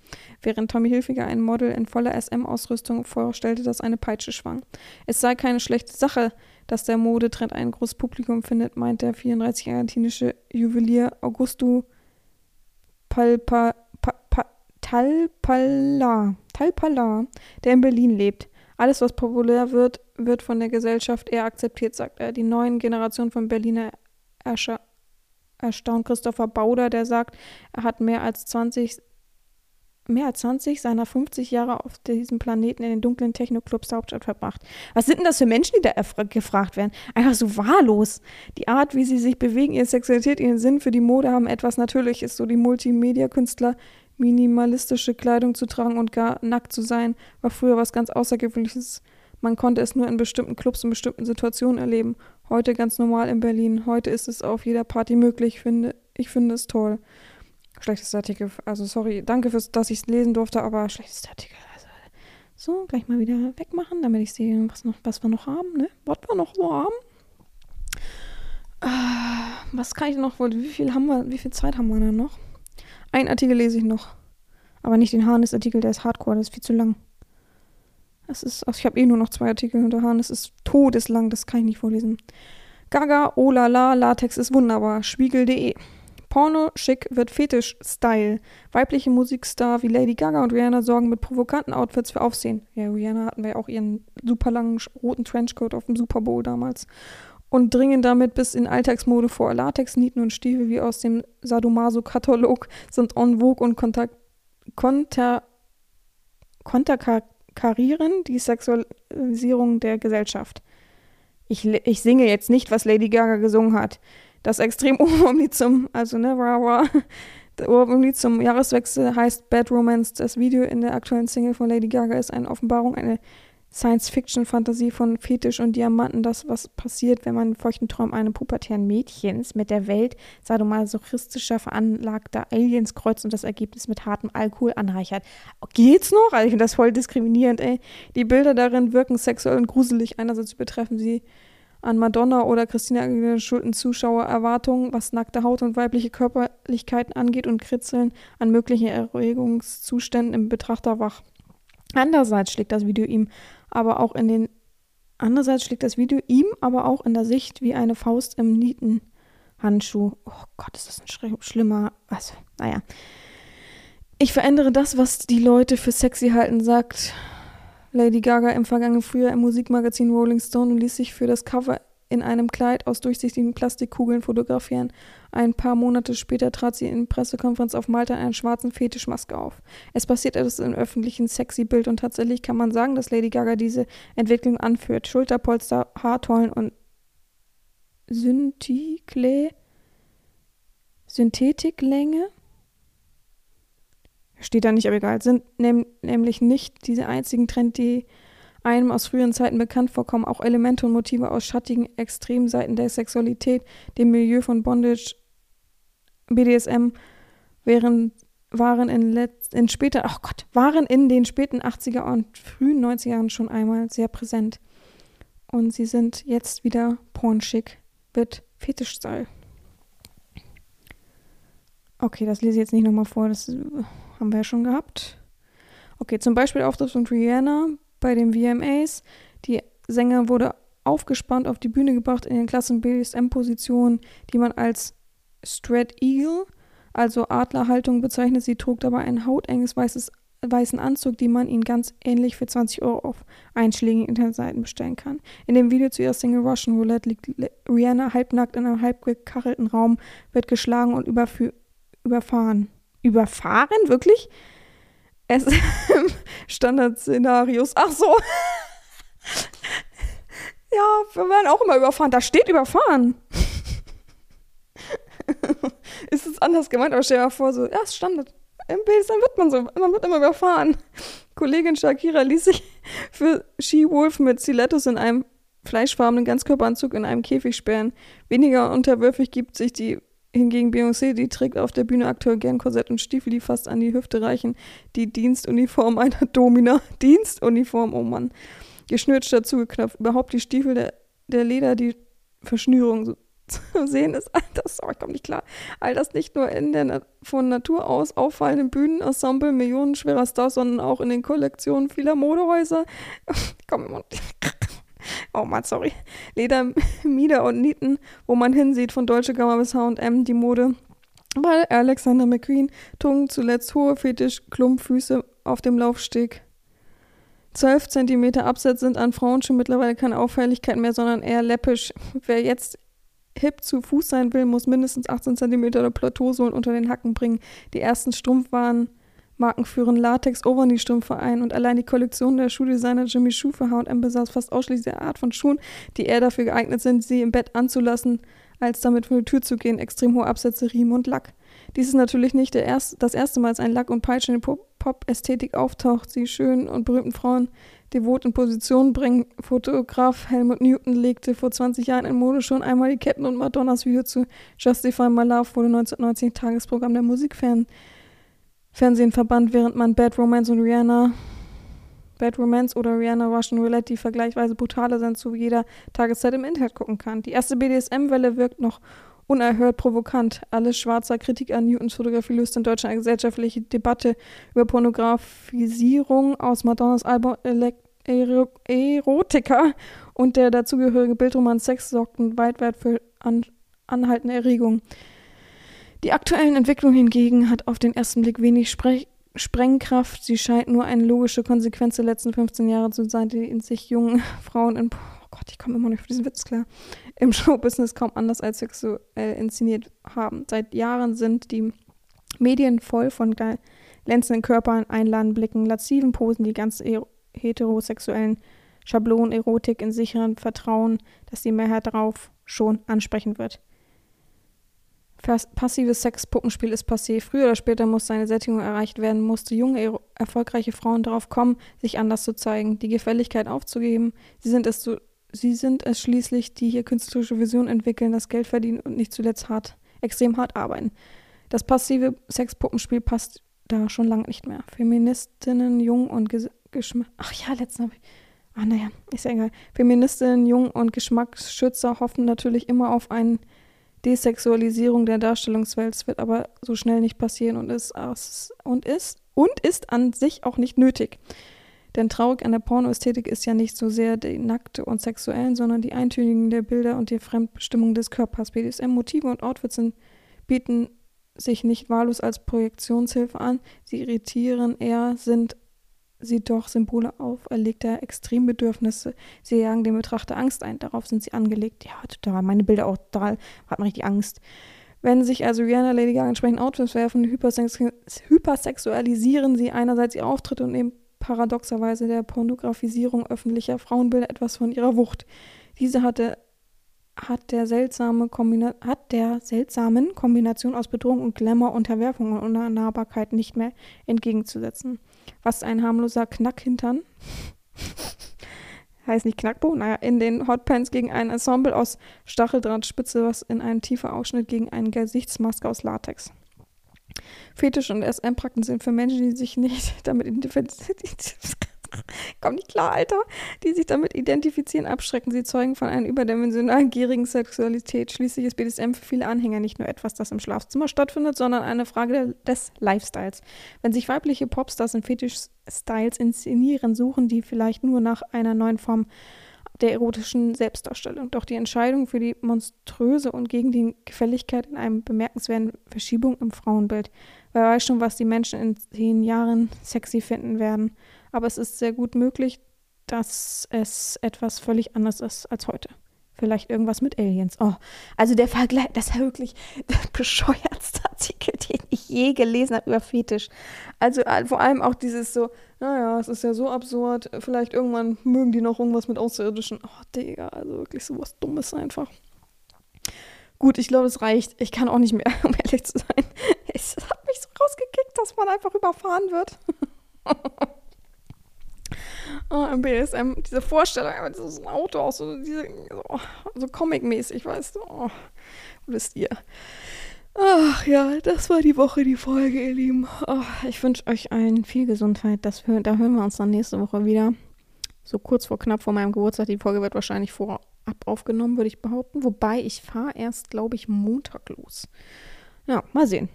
während Tommy Hilfiger ein Model in voller SM-Ausrüstung vorstellte, das eine Peitsche schwang. Es sei keine schlechte Sache, dass der Modetrend ein großes Publikum findet, meint der 34 argentinische Juwelier Augusto Palpa Talpala, Talpala, der in Berlin lebt. Alles, was populär wird, wird von der Gesellschaft eher akzeptiert, sagt er. Die neuen Generationen von Berliner Erscha erstaunt Christopher Bauder, der sagt, er hat mehr als 20 mehr als 20 seiner 50 Jahre auf diesem Planeten in den dunklen Techno-Clubs der Hauptstadt verbracht. Was sind denn das für Menschen, die da gefragt werden? Einfach so wahllos. Die Art, wie sie sich bewegen, ihre Sexualität, ihren Sinn für die Mode haben etwas Natürliches. So die Multimedia-Künstler minimalistische Kleidung zu tragen und gar nackt zu sein, war früher was ganz Außergewöhnliches. Man konnte es nur in bestimmten Clubs und bestimmten Situationen erleben. Heute ganz normal in Berlin. Heute ist es auf jeder Party möglich. Ich finde, ich finde es toll. Schlechtes Artikel. Also sorry, danke, fürs, dass ich es lesen durfte, aber schlechtes Artikel. Also, so, gleich mal wieder wegmachen, damit ich sehe, was, noch, was wir noch haben, ne? Was wir noch so haben. Ah, was kann ich noch? Wie viel haben wir, wie viel Zeit haben wir denn noch? Ein Artikel lese ich noch. Aber nicht den Harness-Artikel, der ist hardcore, der ist viel zu lang. Das ist, also ich habe eh nur noch zwei Artikel unter Harness, ist todeslang, das kann ich nicht vorlesen. Gaga, oh la la, Latex ist wunderbar. Spiegel.de. Porno schick wird Fetisch-Style. Weibliche Musikstar wie Lady Gaga und Rihanna sorgen mit provokanten Outfits für Aufsehen. Ja, Rihanna hatten wir ja auch ihren super langen roten Trenchcoat auf dem Super Bowl damals und dringen damit bis in Alltagsmode vor. Latexnieten und Stiefel wie aus dem Sadomaso-Katalog sind en vogue und konter, konter, konterkarieren die Sexualisierung der Gesellschaft. Ich, ich singe jetzt nicht, was Lady Gaga gesungen hat. Das extrem Ohrwurmlied zum, also ne, rah, rah, Ohrwurmlied zum Jahreswechsel heißt Bad Romance. Das Video in der aktuellen Single von Lady Gaga ist eine Offenbarung, eine Science-Fiction-Fantasie von Fetisch und Diamanten, das, was passiert, wenn man in feuchten Träumen eines pubertären Mädchens mit der Welt sadomasochistischer, veranlagter Aliens kreuzt und das Ergebnis mit hartem Alkohol anreichert. Geht's noch? Also ich finde das voll diskriminierend, ey. Die Bilder darin wirken sexuell und gruselig. Einerseits betreffen sie an Madonna oder Christina Aguilera schulden Zuschauererwartungen, was nackte Haut und weibliche Körperlichkeiten angeht und kritzeln an möglichen Erregungszuständen im Betrachter wach. Andererseits schlägt das Video ihm aber auch in den andererseits schlägt das Video ihm aber auch in der Sicht wie eine Faust im Nietenhandschuh. Oh Gott, ist das ein schlimm, schlimmer, was? Naja. Ich verändere das, was die Leute für sexy halten, sagt Lady Gaga im vergangenen Frühjahr im Musikmagazin Rolling Stone und ließ sich für das Cover in einem Kleid aus durchsichtigen Plastikkugeln fotografieren. Ein paar Monate später trat sie in Pressekonferenz auf Malta in einer schwarzen Fetischmaske auf. Es passiert etwas im öffentlichen sexy Bild und tatsächlich kann man sagen, dass Lady Gaga diese Entwicklung anführt. Schulterpolster, Haartollen und Synthikle Synthetiklänge steht da nicht, aber egal, sind nämlich nicht diese einzigen Trends, die einem aus früheren Zeiten bekannt vorkommen. Auch Elemente und Motive aus schattigen Extremseiten der Sexualität, dem Milieu von Bondage, BDSM, wären, waren in, in später, ach Gott, waren in den späten 80er und frühen 90er Jahren schon einmal sehr präsent. Und sie sind jetzt wieder pornschick mit Fetischstyle. Okay, das lese ich jetzt nicht nochmal vor, das haben wir ja schon gehabt. Okay, zum Beispiel Auftritt von Rihanna bei den VMAs. Die Sänger wurde aufgespannt auf die Bühne gebracht in den klassen BDSM-Positionen, die man als Strat Eagle, also Adlerhaltung bezeichnet. Sie trug dabei ein hautenges weißes, weißen Anzug, die man ihn ganz ähnlich für 20 Euro auf einschlägigen Internetseiten bestellen kann. In dem Video zu ihrer Single Russian Roulette liegt Rihanna halbnackt in einem halb gekachelten Raum, wird geschlagen und überfahren. Überfahren? Wirklich? Es Standardszenarios. Ach so. ja, wir werden auch immer überfahren. Da steht überfahren. ist es anders gemeint, aber stell dir mal vor, so, ja, ist Standard. Im BSM wird man so, man wird immer überfahren. Kollegin Shakira ließ sich für She-Wolf mit Stilettos in einem fleischfarbenen Ganzkörperanzug in einem Käfig sperren. Weniger unterwürfig gibt sich die Hingegen Beyoncé, die trägt auf der Bühne aktuell gern Korsett und Stiefel, die fast an die Hüfte reichen. Die Dienstuniform einer Domina. Dienstuniform, oh Mann. Geschnürt statt zugeknöpft. Überhaupt die Stiefel der, der Leder, die Verschnürung so zu sehen ist. All das, oh, ich komme nicht klar. All das nicht nur in der von Natur aus auffallenden Bühnenensemble millionenschwerer Stars, sondern auch in den Kollektionen vieler Modehäuser. Komm, oh Mann, sorry, Leder, Mieder und Nieten, wo man hinsieht, von Deutsche Gamma bis H&M, die Mode. Weil Alexander McQueen trugen zuletzt hohe Fetisch-Klumpfüße auf dem Laufsteg. 12 cm Absatz sind an Frauen schon mittlerweile keine Auffälligkeit mehr, sondern eher läppisch. Wer jetzt hip zu Fuß sein will, muss mindestens 18 cm oder Plateausohlen unter den Hacken bringen. Die ersten Strumpfwaren Marken führen Latex Overknee-Strümpfe ein und allein die Kollektion der Schuhdesigner Jimmy Schuh für H&M besaß fast ausschließlich die Art von Schuhen, die eher dafür geeignet sind, sie im Bett anzulassen, als damit vor die Tür zu gehen. Extrem hohe Absätze, Riemen und Lack. Dies ist natürlich nicht erste, das erste Mal, dass ein Lack und Peitsche in der Pop-Ästhetik auftaucht. Sie schönen und berühmten Frauen devot in Position bringen. Fotograf Helmut Newton legte vor 20 Jahren in Mode schon einmal die Ketten und Madonnas Video zu Justify My Love wurde 1990 Tagesprogramm der Musikfan. Fernsehen verbannt, während man Bad Romance und Rihanna, Bad Romance oder Rihanna Russian Roulette, die vergleichsweise brutaler sind, zu jeder Tageszeit im Internet gucken kann. Die erste BDSM-Welle wirkt noch unerhört provokant. Alles schwarzer Kritik an Newtons Fotografie löst in Deutschland eine gesellschaftliche Debatte über Pornografisierung aus Madonnas Album Erotika und der dazugehörige Bildroman Sex sorgten weit für an, anhaltende Erregung. Die aktuellen Entwicklungen hingegen hat auf den ersten Blick wenig Spre Sprengkraft. Sie scheint nur eine logische Konsequenz der letzten 15 Jahre zu sein, die in sich jungen Frauen in oh Gott, ich komme immer nicht für diesen Witz klar, im Showbusiness kaum anders als sexuell inszeniert haben. Seit Jahren sind die Medien voll von glänzenden Körpern, einladenden Blicken, lasziven Posen, die ganz heterosexuellen Schablonen, Erotik in sicheren Vertrauen, dass die Mehrheit darauf schon ansprechen wird. Passives Sexpuppenspiel ist passé. Früher oder später muss seine Sättigung erreicht werden, musste junge, erfolgreiche Frauen darauf kommen, sich anders zu zeigen, die Gefälligkeit aufzugeben. Sie sind es, so, sie sind es schließlich, die hier künstlerische Vision entwickeln, das Geld verdienen und nicht zuletzt hart, extrem hart arbeiten. Das passive Sexpuppenspiel passt da schon lange nicht mehr. Feministinnen, jung und Geschmack. Ach ja, letztens habe ich. Ach naja, ist ja egal. Feministinnen, jung und Geschmacksschützer hoffen natürlich immer auf einen Desexualisierung der Darstellungswelt. Wird aber so schnell nicht passieren und ist, und ist, und ist an sich auch nicht nötig. Denn traurig an der Pornoästhetik ist ja nicht so sehr die nackte und sexuellen, sondern die Eintönigen der Bilder und die Fremdbestimmung des Körpers. BDSM-Motive und Outfits sind, bieten sich nicht wahllos als Projektionshilfe an. Sie irritieren eher, sind sie doch Symbole auferlegter Extrembedürfnisse. Sie jagen dem Betrachter Angst ein. Darauf sind sie angelegt. Ja, total. Meine Bilder auch total. Hat man richtig Angst. Wenn sich also Rihanna Lady Gaga entsprechend Outfits werfen, hypersex hypersexualisieren sie einerseits ihr Auftritt und nehmen paradoxerweise der Pornografisierung öffentlicher Frauenbilder etwas von ihrer Wucht. Diese hatte hat der, seltsame Kombina hat der seltsamen Kombination aus Bedrohung und Glamour, Unterwerfung und Unnahbarkeit nicht mehr entgegenzusetzen. Was ein harmloser Knackhintern, heißt nicht Knackbo, naja, in den Hotpants gegen ein Ensemble aus Stacheldrahtspitze, was in einem tiefen Ausschnitt gegen eine Gesichtsmaske aus Latex. Fetisch und SM-Praktiken sind für Menschen, die sich nicht damit identifizieren. Komm nicht klar, Alter. Die sich damit identifizieren, abschrecken. Sie zeugen von einer überdimensionalen, gierigen Sexualität. Schließlich ist BDSM für viele Anhänger nicht nur etwas, das im Schlafzimmer stattfindet, sondern eine Frage des Lifestyles. Wenn sich weibliche Popstars in Fetisch-Styles inszenieren, suchen die vielleicht nur nach einer neuen Form der erotischen Selbstdarstellung. Doch die Entscheidung für die monströse und gegen die Gefälligkeit in einem bemerkenswerten Verschiebung im Frauenbild. Wer weiß schon, was die Menschen in zehn Jahren sexy finden werden aber es ist sehr gut möglich, dass es etwas völlig anderes ist als heute. Vielleicht irgendwas mit Aliens. Oh, also der Vergleich, das ist ja wirklich der bescheuertste Artikel, den ich je gelesen habe über Fetisch. Also äh, vor allem auch dieses so, naja, es ist ja so absurd, vielleicht irgendwann mögen die noch irgendwas mit Außerirdischen. Oh, Digga, also wirklich sowas Dummes einfach. Gut, ich glaube, es reicht. Ich kann auch nicht mehr, um ehrlich zu sein. Es hat mich so rausgekickt, dass man einfach überfahren wird. Oh, im BSM, diese Vorstellung, einfach dieses Auto auch so, diese, so, so Comic-mäßig, weißt du. Oh, wisst ihr. Ach ja, das war die Woche, die Folge, ihr Lieben. Oh, ich wünsche euch allen viel Gesundheit. Das, da hören wir uns dann nächste Woche wieder. So kurz vor knapp vor meinem Geburtstag. Die Folge wird wahrscheinlich vorab aufgenommen, würde ich behaupten. Wobei ich fahre erst, glaube ich, Montag los. Ja, mal sehen.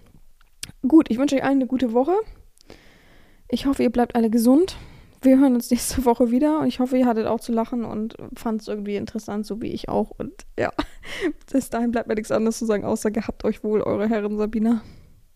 Gut, ich wünsche euch allen eine gute Woche. Ich hoffe, ihr bleibt alle gesund wir hören uns nächste Woche wieder und ich hoffe, ihr hattet auch zu lachen und fand es irgendwie interessant, so wie ich auch. Und ja, bis dahin bleibt mir nichts anderes zu sagen, außer gehabt euch wohl, eure Herren Sabina.